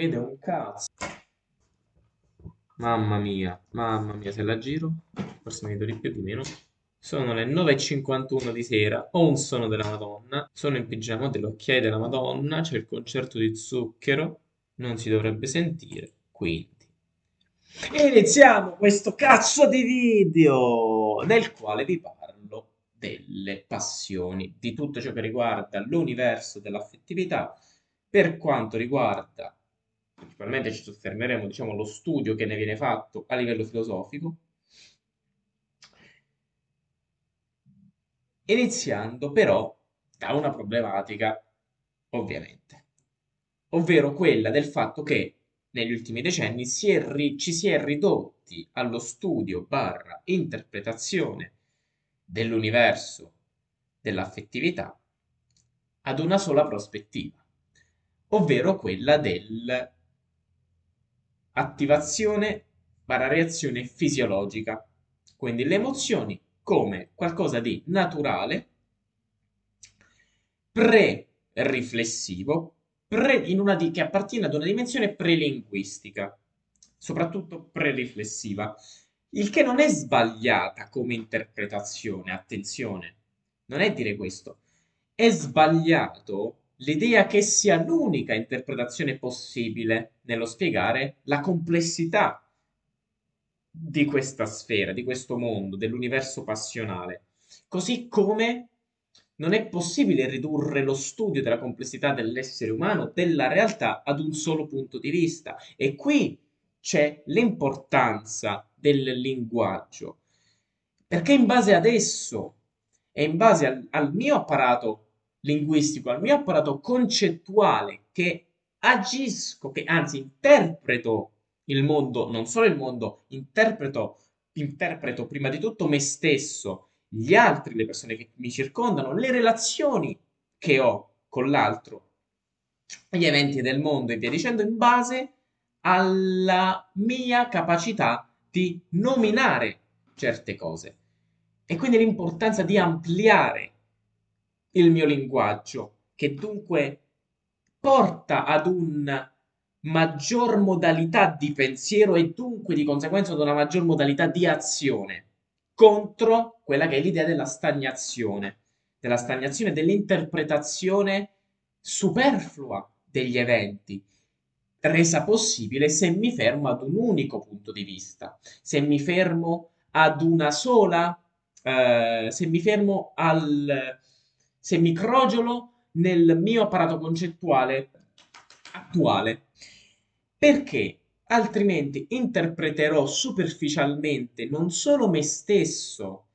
vede un cazzo. Mamma mia, mamma mia, se la giro, forse mi vedo di più di meno. Sono le 9.51 di sera, ho un sonno della Madonna, sono in pigiama dell'occhiaia della Madonna, c'è il concerto di zucchero, non si dovrebbe sentire, quindi. Iniziamo questo cazzo di video nel quale vi parlo delle passioni, di tutto ciò che riguarda l'universo dell'affettività, per quanto riguarda, principalmente ci soffermeremo, diciamo, lo studio che ne viene fatto a livello filosofico, iniziando però da una problematica, ovviamente, ovvero quella del fatto che negli ultimi decenni si ri- ci si è ridotti allo studio barra interpretazione dell'universo dell'affettività ad una sola prospettiva, ovvero quella dell'attivazione barra reazione fisiologica, quindi le emozioni come qualcosa di naturale, pre-riflessivo, pre, in una di, che appartiene ad una dimensione prelinguistica, soprattutto pre-riflessiva, il che non è sbagliata come interpretazione, attenzione, non è dire questo, è sbagliato l'idea che sia l'unica interpretazione possibile nello spiegare la complessità di questa sfera, di questo mondo, dell'universo passionale. Così come non è possibile ridurre lo studio della complessità dell'essere umano, della realtà, ad un solo punto di vista. E qui c'è l'importanza del linguaggio, perché in base ad esso e in base al, al mio apparato linguistico, al mio apparato concettuale che agisco, che anzi interpreto il mondo, non solo il mondo, interpreto, interpreto prima di tutto me stesso, gli altri, le persone che mi circondano, le relazioni che ho con l'altro, gli eventi del mondo e via dicendo, in base alla mia capacità di nominare certe cose. E quindi l'importanza di ampliare il mio linguaggio, che dunque porta ad un maggior modalità di pensiero e dunque di conseguenza ad una maggior modalità di azione contro quella che è l'idea della stagnazione, della stagnazione, dell'interpretazione superflua degli eventi, resa possibile se mi fermo ad un unico punto di vista, se mi fermo ad una sola, eh, se mi fermo al, se mi crogiolo nel mio apparato concettuale attuale perché altrimenti interpreterò superficialmente non solo me stesso,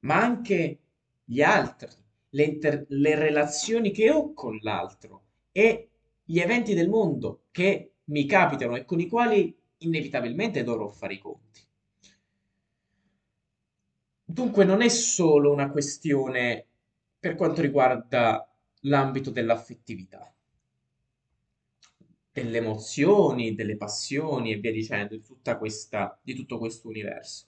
ma anche gli altri, le, inter- le relazioni che ho con l'altro e gli eventi del mondo che mi capitano e con i quali inevitabilmente dovrò fare i conti. Dunque non è solo una questione per quanto riguarda l'ambito dell'affettività delle emozioni, delle passioni e via dicendo, di, questa, di tutto questo universo.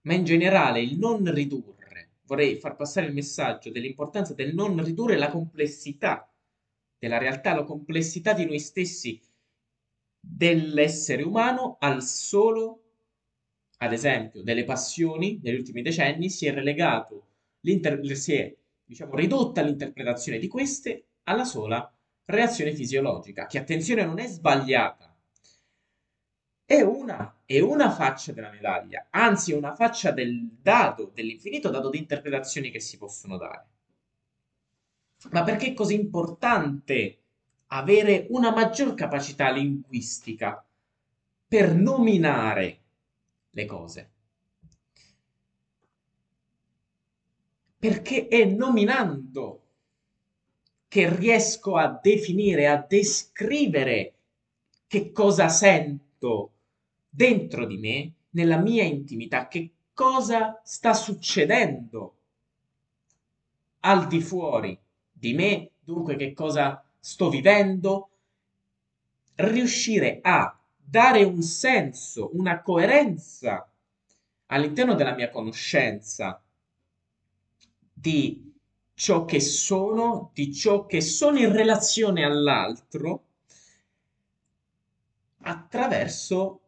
Ma in generale il non ridurre, vorrei far passare il messaggio dell'importanza del non ridurre la complessità della realtà, la complessità di noi stessi, dell'essere umano al solo, ad esempio, delle passioni negli ultimi decenni, si è relegato, si è diciamo, ridotta l'interpretazione di queste alla sola reazione fisiologica, che attenzione non è sbagliata, è una, è una faccia della medaglia, anzi è una faccia del dado, dell'infinito dato di interpretazioni che si possono dare. Ma perché è così importante avere una maggior capacità linguistica per nominare le cose? Perché è nominando che riesco a definire, a descrivere che cosa sento dentro di me, nella mia intimità, che cosa sta succedendo al di fuori di me, dunque che cosa sto vivendo, riuscire a dare un senso, una coerenza all'interno della mia conoscenza di ciò che sono, di ciò che sono in relazione all'altro, attraverso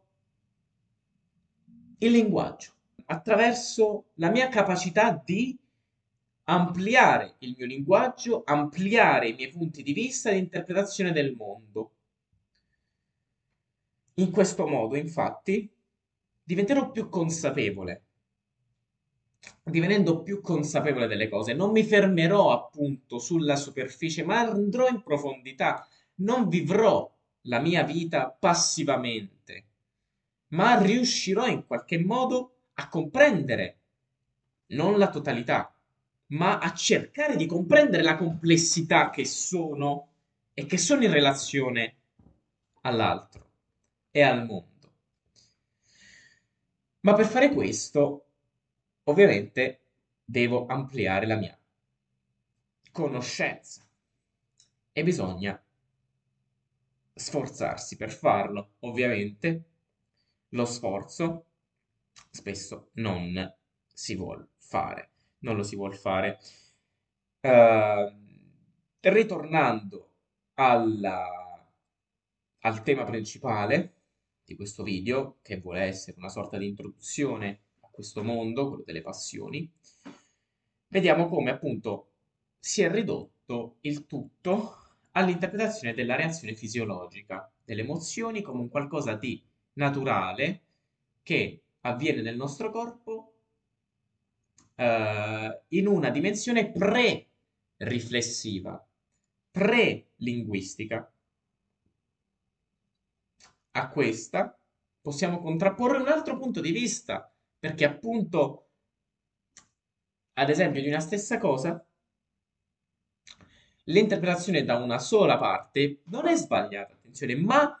il linguaggio, attraverso la mia capacità di ampliare il mio linguaggio, ampliare i miei punti di vista e interpretazione del mondo. In questo modo, infatti, diventerò più consapevole. Divenendo più consapevole delle cose, non mi fermerò appunto sulla superficie, ma andrò in profondità. Non vivrò la mia vita passivamente, ma riuscirò in qualche modo a comprendere non la totalità, ma a cercare di comprendere la complessità che sono e che sono in relazione all'altro e al mondo. Ma per fare questo, ovviamente, devo ampliare la mia conoscenza e bisogna sforzarsi per farlo. Ovviamente, lo sforzo spesso non si vuol fare non lo si vuol fare. Uh, ritornando alla, al tema principale di questo video, che vuole essere una sorta di introduzione questo mondo, quello delle passioni, vediamo come appunto si è ridotto il tutto all'interpretazione della reazione fisiologica delle emozioni come un qualcosa di naturale che avviene nel nostro corpo eh, in una dimensione pre-riflessiva, pre-linguistica. A questa possiamo contrapporre un altro punto di vista, perché appunto, ad esempio, di una stessa cosa, l'interpretazione da una sola parte non è sbagliata, attenzione, ma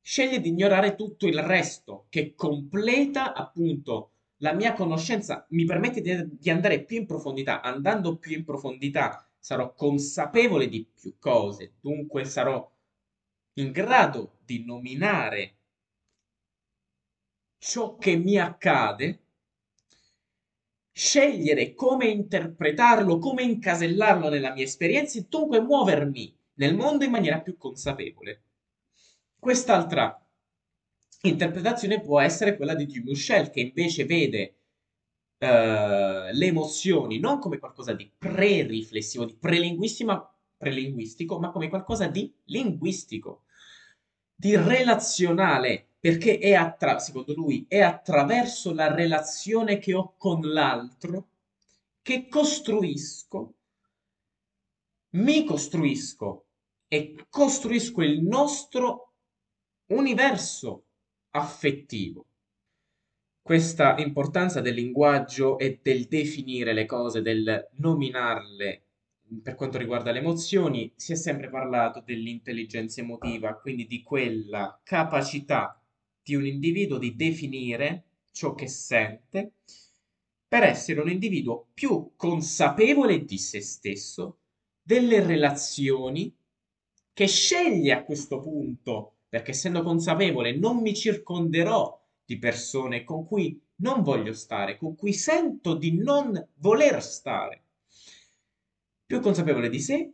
sceglie di ignorare tutto il resto che completa appunto la mia conoscenza mi permette di, di andare più in profondità. Andando più in profondità sarò consapevole di più cose, dunque sarò in grado di nominare ciò che mi accade, scegliere come interpretarlo, come incasellarlo nella mia esperienza e dunque muovermi nel mondo in maniera più consapevole. Quest'altra interpretazione può essere quella di Dumichel, che invece vede uh, le emozioni non come qualcosa di pre-riflessivo, di prelinguistico, ma come qualcosa di linguistico, di relazionale, perché è attra- secondo lui è attraverso la relazione che ho con l'altro che costruisco, mi costruisco e costruisco il nostro universo affettivo. Questa importanza del linguaggio e del definire le cose, del nominarle per quanto riguarda le emozioni, si è sempre parlato dell'intelligenza emotiva, quindi di quella capacità di un individuo di definire ciò che sente per essere un individuo più consapevole di se stesso, delle relazioni, che sceglie a questo punto perché essendo consapevole non mi circonderò di persone con cui non voglio stare, con cui sento di non voler stare. Più consapevole di sé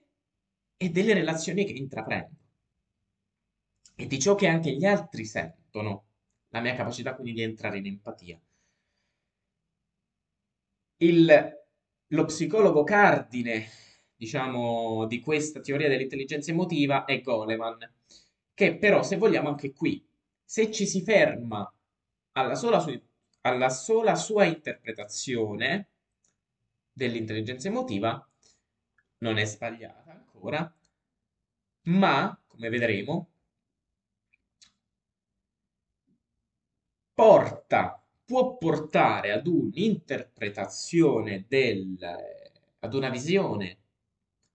e delle relazioni che intraprendo e di ciò che anche gli altri sentono, la mia capacità quindi di entrare in empatia. Il, lo psicologo cardine, diciamo, di questa teoria dell'intelligenza emotiva è Goleman che però se vogliamo anche qui, se ci si ferma alla sola, su- alla sola sua interpretazione dell'intelligenza emotiva, non è sbagliata ancora, ma, come vedremo, porta, può portare ad un'interpretazione del, ad una visione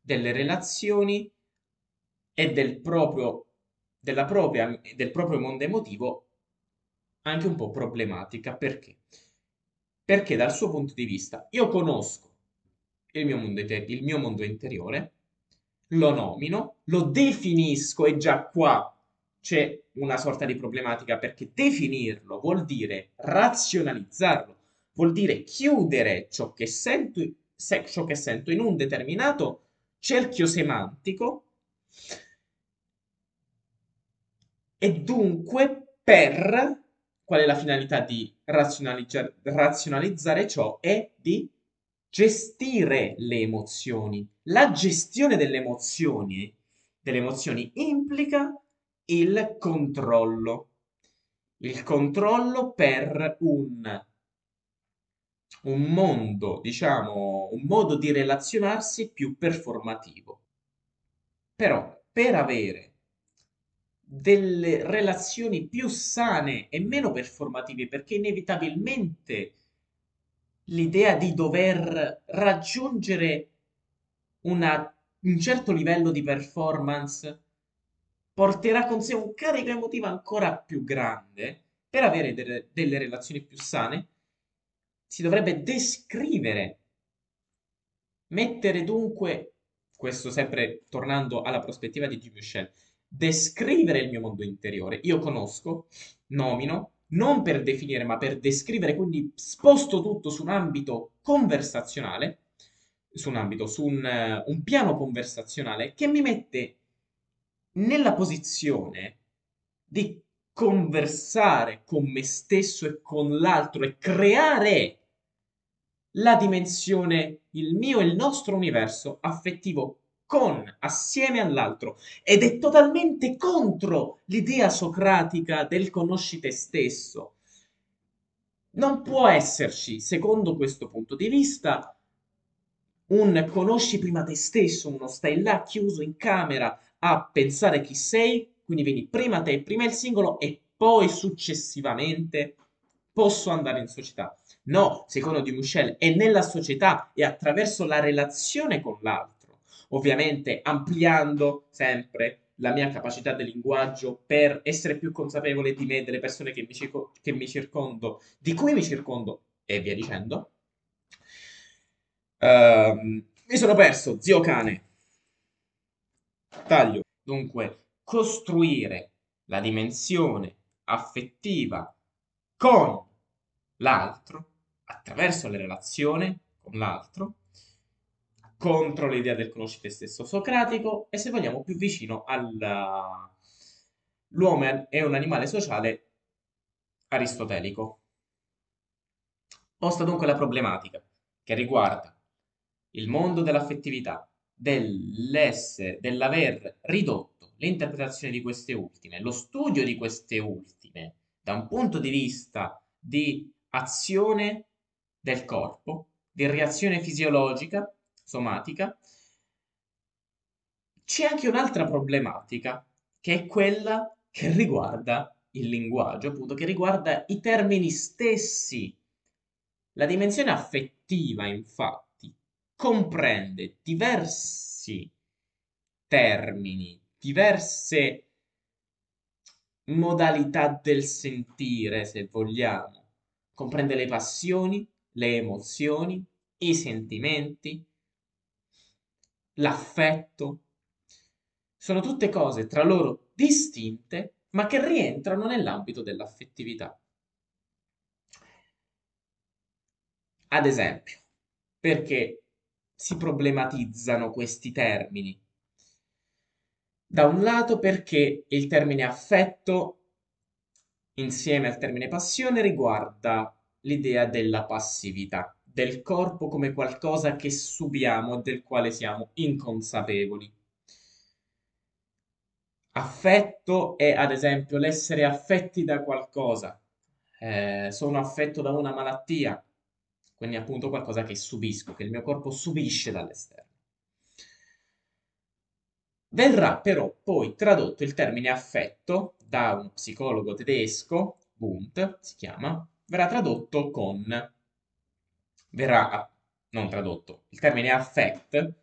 delle relazioni e del proprio della propria, del proprio mondo emotivo anche un po' problematica. Perché? Perché dal suo punto di vista io conosco il mio mondo, il mio mondo interiore, lo nomino, lo definisco e già qua c'è una sorta di problematica perché definirlo vuol dire razionalizzarlo, vuol dire chiudere ciò che sento, ciò che sento in un determinato cerchio semantico E dunque, per qual è la finalità di razionalizzare ciò? È di gestire le emozioni. La gestione delle emozioni, delle emozioni implica il controllo. Il controllo per un, un mondo, diciamo, un modo di relazionarsi più performativo. Però per avere delle relazioni più sane e meno performative, perché inevitabilmente l'idea di dover raggiungere una, un certo livello di performance porterà con sé un carico emotivo ancora più grande. Per avere delle, delle relazioni più sane, si dovrebbe descrivere, mettere dunque, questo sempre tornando alla prospettiva di G. Michel, descrivere il mio mondo interiore. Io conosco, nomino, non per definire, ma per descrivere, quindi sposto tutto su un ambito conversazionale, su un ambito, su un, uh, un piano conversazionale che mi mette nella posizione di conversare con me stesso e con l'altro e creare la dimensione, il mio e il nostro universo affettivo con, assieme all'altro, ed è totalmente contro l'idea socratica del conosci te stesso. Non può esserci, secondo questo punto di vista, un conosci prima te stesso, uno stai là chiuso in camera a pensare chi sei, quindi vieni prima te, prima il singolo e poi successivamente posso andare in società. No, secondo Di Michel, è nella società e attraverso la relazione con l'altro ovviamente ampliando sempre la mia capacità di linguaggio per essere più consapevole di me, delle persone che mi, circo- che mi circondo, di cui mi circondo e via dicendo. Uh, mi sono perso, zio cane. Taglio. Dunque, costruire la dimensione affettiva con l'altro attraverso le relazioni con l'altro contro l'idea del conosci te stesso socratico e se vogliamo più vicino all'uomo è un animale sociale aristotelico. Posta dunque la problematica che riguarda il mondo dell'affettività, dell'essere, dell'aver ridotto l'interpretazione di queste ultime, lo studio di queste ultime da un punto di vista di azione del corpo, di reazione fisiologica somatica, c'è anche un'altra problematica, che è quella che riguarda il linguaggio, appunto, che riguarda i termini stessi. La dimensione affettiva, infatti, comprende diversi termini, diverse modalità del sentire, se vogliamo. Comprende le passioni, le emozioni, i sentimenti, l'affetto. Sono tutte cose tra loro distinte, ma che rientrano nell'ambito dell'affettività. Ad esempio, perché si problematizzano questi termini? Da un lato perché il termine affetto insieme al termine passione riguarda l'idea della passività del corpo come qualcosa che subiamo e del quale siamo inconsapevoli. Affetto è ad esempio l'essere affetti da qualcosa. Eh, sono affetto da una malattia, quindi appunto qualcosa che subisco, che il mio corpo subisce dall'esterno. Verrà però poi tradotto il termine affetto da uno psicologo tedesco, Wundt si chiama, verrà tradotto con verrà non tradotto, il termine affect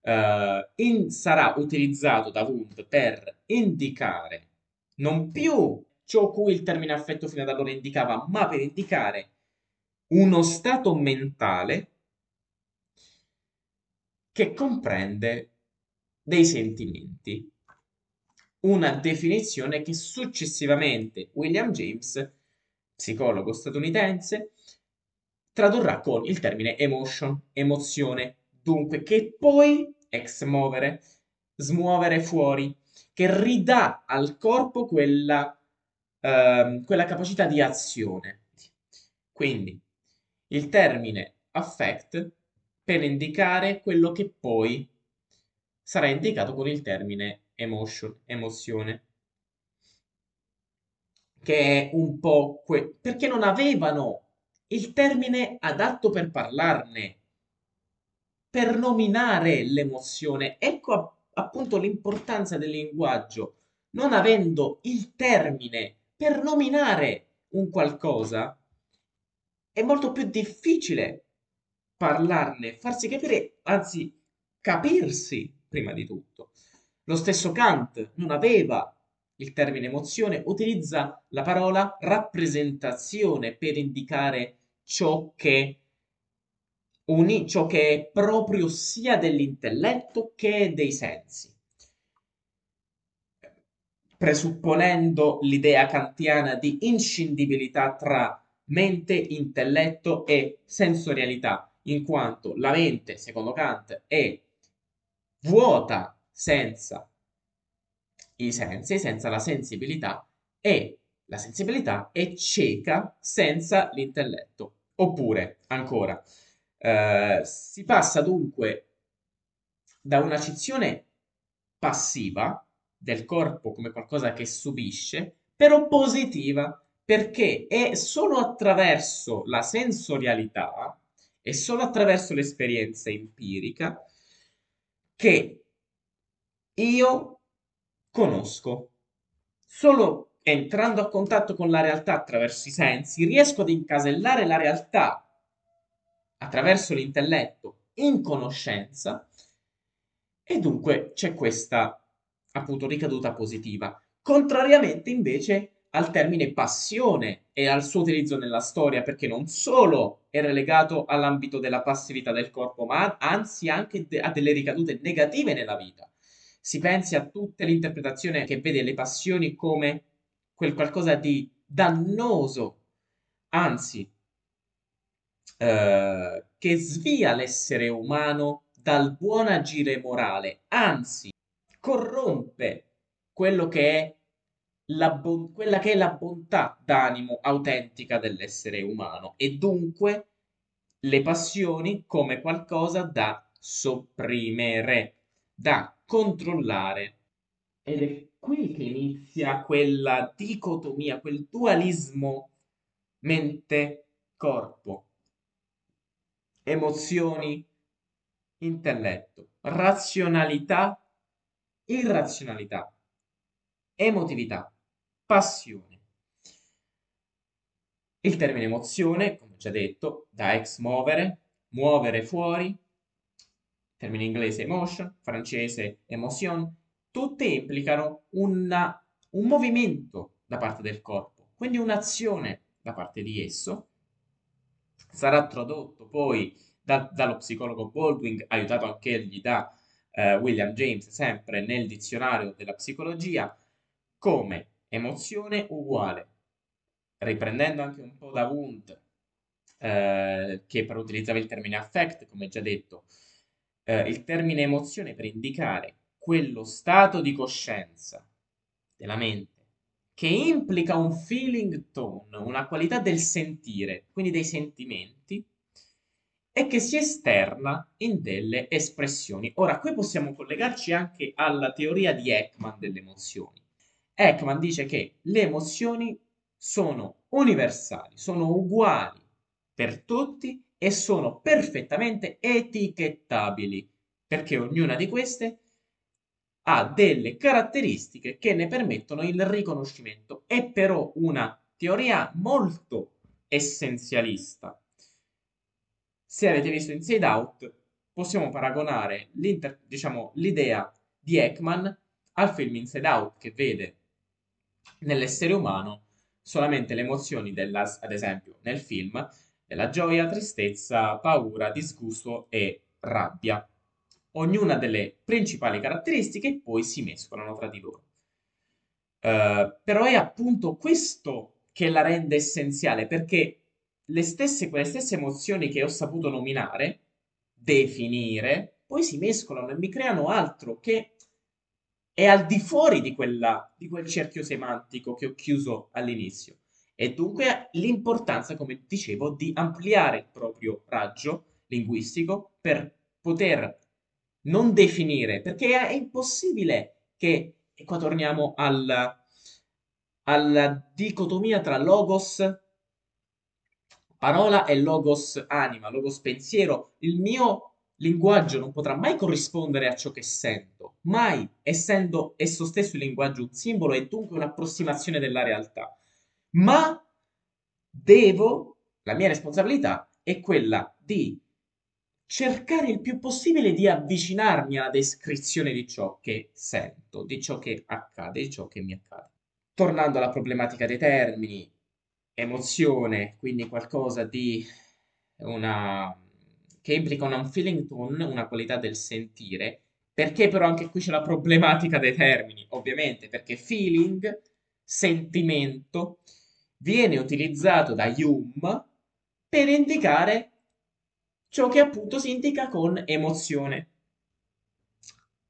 uh, in, sarà utilizzato da Wundt per indicare non più ciò cui il termine affetto fino ad allora indicava, ma per indicare uno stato mentale che comprende dei sentimenti. Una definizione che successivamente William James, psicologo statunitense, tradurrà con il termine emotion, emozione, dunque che poi ex muovere, smuovere fuori, che ridà al corpo quella, ehm, quella capacità di azione. Quindi il termine affect per indicare quello che poi sarà indicato con il termine emotion, emozione che è un po' que- perché non avevano il termine adatto per parlarne, per nominare l'emozione. Ecco appunto l'importanza del linguaggio. Non avendo il termine per nominare un qualcosa, è molto più difficile parlarne, farsi capire, anzi capirsi prima di tutto. Lo stesso Kant non aveva il termine emozione utilizza la parola rappresentazione per indicare ciò che, uni, ciò che è proprio sia dell'intelletto che dei sensi. Presupponendo l'idea kantiana di inscindibilità tra mente, intelletto e sensorialità, in quanto la mente, secondo Kant, è vuota senza i sensi senza la sensibilità e la sensibilità è cieca senza l'intelletto. Oppure, ancora, eh, si passa dunque da una cizione passiva del corpo come qualcosa che subisce, però positiva, perché è solo attraverso la sensorialità e solo attraverso l'esperienza empirica che io conosco. Solo entrando a contatto con la realtà attraverso i sensi, riesco ad incasellare la realtà attraverso l'intelletto in conoscenza e dunque c'è questa appunto ricaduta positiva. Contrariamente invece al termine passione e al suo utilizzo nella storia, perché non solo è relegato all'ambito della passività del corpo, ma anzi anche de- ha delle ricadute negative nella vita. Si pensi a tutta l'interpretazione che vede le passioni come quel qualcosa di dannoso, anzi, eh, che svia l'essere umano dal buon agire morale, anzi, corrompe quello che è bon- quella che è la bontà d'animo autentica dell'essere umano. E dunque le passioni come qualcosa da sopprimere, da controllare. Ed è qui che inizia quella dicotomia, quel dualismo mente-corpo, emozioni, intelletto, razionalità, irrazionalità, emotività, passione. Il termine emozione, come già detto, da ex muovere, muovere fuori, termine inglese emotion, francese emotion, tutte implicano una, un movimento da parte del corpo, quindi un'azione da parte di esso. Sarà tradotto poi da, dallo psicologo Baldwin, aiutato anche egli da uh, William James, sempre nel dizionario della psicologia, come emozione uguale, riprendendo anche un po' da Wundt, eh, che però utilizzava il termine affect, come già detto, eh, il termine emozione per indicare quello stato di coscienza della mente che implica un feeling tone, una qualità del sentire, quindi dei sentimenti, e che si esterna in delle espressioni. Ora, qui possiamo collegarci anche alla teoria di Ekman delle emozioni. Ekman dice che le emozioni sono universali, sono uguali per tutti e sono perfettamente etichettabili, perché ognuna di queste ha delle caratteristiche che ne permettono il riconoscimento. È però una teoria molto essenzialista. Se avete visto Inside Out, possiamo paragonare diciamo, l'idea di Ekman al film Inside Out che vede nell'essere umano solamente le emozioni della, ad esempio nel film della gioia, tristezza, paura, disgusto e rabbia. Ognuna delle principali caratteristiche poi si mescolano tra di loro. Uh, però è appunto questo che la rende essenziale, perché le stesse, quelle stesse emozioni che ho saputo nominare, definire, poi si mescolano e mi creano altro che è al di fuori di, quella, di quel cerchio semantico che ho chiuso all'inizio. E dunque l'importanza, come dicevo, di ampliare il proprio raggio linguistico per poter non definire, perché è impossibile che, e qua torniamo al, alla dicotomia tra logos parola e logos anima, logos pensiero. Il mio linguaggio non potrà mai corrispondere a ciò che sento, mai, essendo esso stesso il linguaggio un simbolo e dunque un'approssimazione della realtà. Ma devo, la mia responsabilità è quella di cercare il più possibile di avvicinarmi alla descrizione di ciò che sento, di ciò che accade, di ciò che mi accade. Tornando alla problematica dei termini, emozione, quindi qualcosa di una che implica un feeling tone, una qualità del sentire, perché però anche qui c'è la problematica dei termini, ovviamente, perché feeling, sentimento, viene utilizzato da Hume per indicare ciò che appunto si indica con emozione.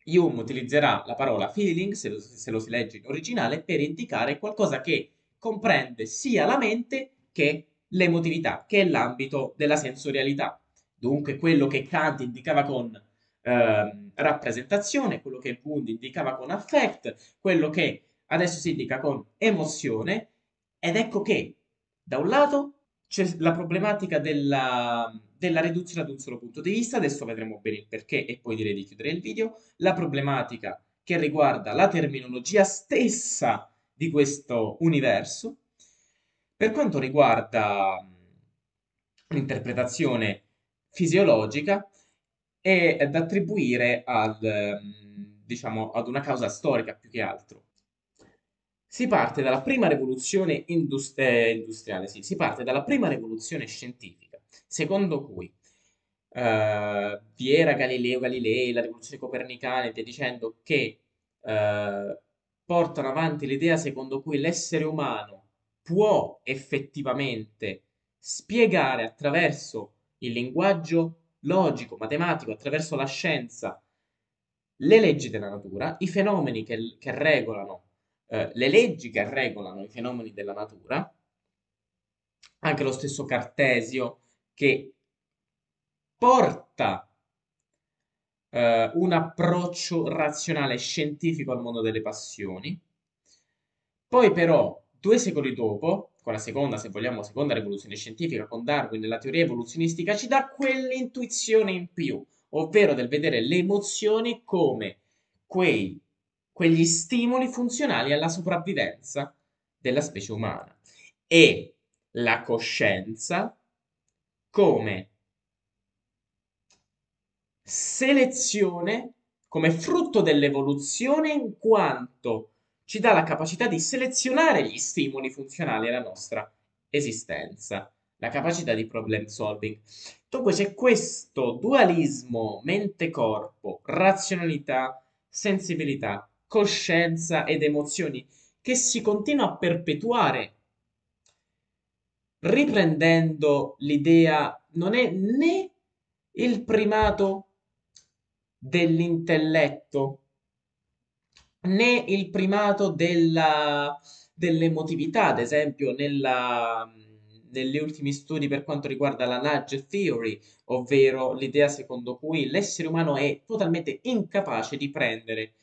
Hume utilizzerà la parola feeling, se lo, se lo si legge in originale, per indicare qualcosa che comprende sia la mente che l'emotività, che è l'ambito della sensorialità. Dunque quello che Kant indicava con eh, rappresentazione, quello che Wundt indicava con affect, quello che adesso si indica con emozione, ed ecco che da un lato c'è la problematica della, della riduzione ad un solo punto di vista, adesso vedremo bene il perché e poi direi di chiudere il video, la problematica che riguarda la terminologia stessa di questo universo. Per quanto riguarda l'interpretazione fisiologica, è da attribuire al, diciamo, ad una causa storica più che altro. Si parte dalla prima rivoluzione indust- eh, industriale, sì, si parte dalla prima rivoluzione scientifica, secondo cui eh, vi era Galileo Galilei, la rivoluzione copernicana e via dicendo, che eh, portano avanti l'idea secondo cui l'essere umano può effettivamente spiegare attraverso il linguaggio logico, matematico, attraverso la scienza, le leggi della natura, i fenomeni che, che regolano, eh, le leggi che regolano i fenomeni della natura, anche lo stesso Cartesio che porta eh, un approccio razionale scientifico al mondo delle passioni. Poi però, due secoli dopo, con la seconda, se vogliamo, seconda rivoluzione scientifica, con Darwin e la teoria evoluzionistica, ci dà quell'intuizione in più, ovvero del vedere le emozioni come quei, quegli stimoli funzionali alla sopravvivenza della specie umana e la coscienza come selezione come frutto dell'evoluzione in quanto ci dà la capacità di selezionare gli stimoli funzionali alla nostra esistenza, la capacità di problem solving. Dunque c'è questo dualismo mente-corpo, razionalità, sensibilità, coscienza ed emozioni che si continua a perpetuare riprendendo l'idea non è né il primato dell'intelletto né il primato della, dell'emotività, ad esempio nella, negli ultimi studi per quanto riguarda la nudge theory, ovvero l'idea secondo cui l'essere umano è totalmente incapace di prendere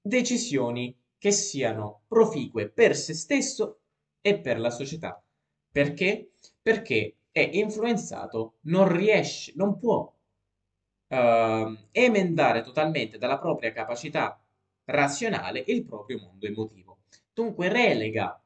decisioni che siano proficue per se stesso e per la società. Perché? Perché è influenzato, non riesce, non può uh, emendare totalmente dalla propria capacità razionale il proprio mondo emotivo. Dunque relega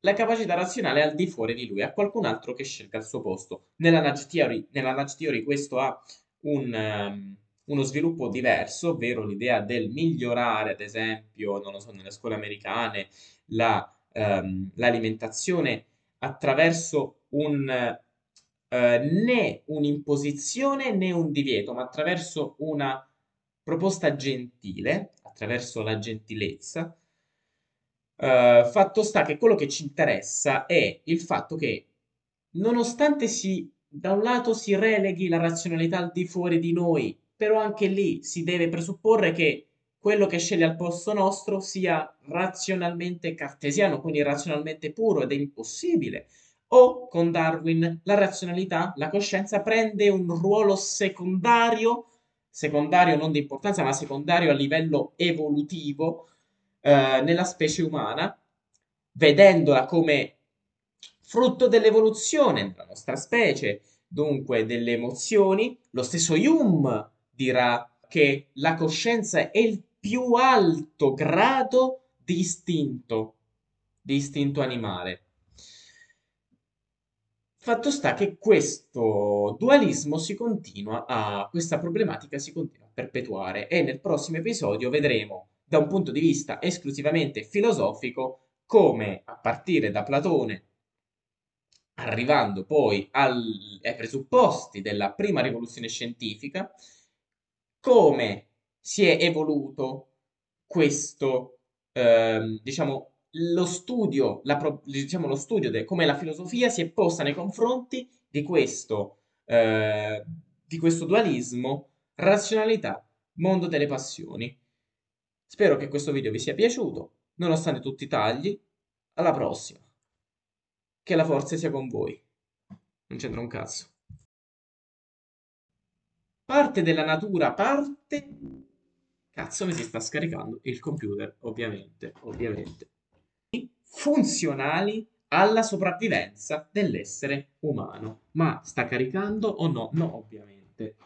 la capacità razionale al di fuori di lui, a qualcun altro che scelga il suo posto. Nella Nudge Theory, nella Nudge Theory questo ha un, um, uno sviluppo diverso, ovvero l'idea del migliorare, ad esempio, non lo so, nelle scuole americane, la, um, l'alimentazione attraverso un eh, né un'imposizione né un divieto, ma attraverso una proposta gentile, attraverso la gentilezza. Eh, fatto sta che quello che ci interessa è il fatto che, nonostante si, da un lato si releghi la razionalità al di fuori di noi, però anche lì si deve presupporre che quello che sceglie al posto nostro sia razionalmente cartesiano, quindi razionalmente puro ed è impossibile. O con Darwin la razionalità, la coscienza prende un ruolo secondario, secondario non di importanza, ma secondario a livello evolutivo eh, nella specie umana, vedendola come frutto dell'evoluzione della nostra specie, dunque delle emozioni. Lo stesso Hume dirà che la coscienza è il più alto grado di istinto, di istinto animale. Fatto sta che questo dualismo si continua a, questa problematica si continua a perpetuare e nel prossimo episodio vedremo da un punto di vista esclusivamente filosofico come a partire da Platone, arrivando poi al, ai presupposti della prima rivoluzione scientifica, come si è evoluto questo, ehm, diciamo, lo studio, la, diciamo, lo studio di come la filosofia si è posta nei confronti di questo, eh, di questo dualismo, razionalità, mondo delle passioni. Spero che questo video vi sia piaciuto, nonostante tutti i tagli. Alla prossima. Che la forza sia con voi. Non c'entra un cazzo. Parte della natura, parte... Cazzo mi si sta scaricando il computer, ovviamente, ovviamente funzionali alla sopravvivenza dell'essere umano. Ma sta caricando o no? No, ovviamente.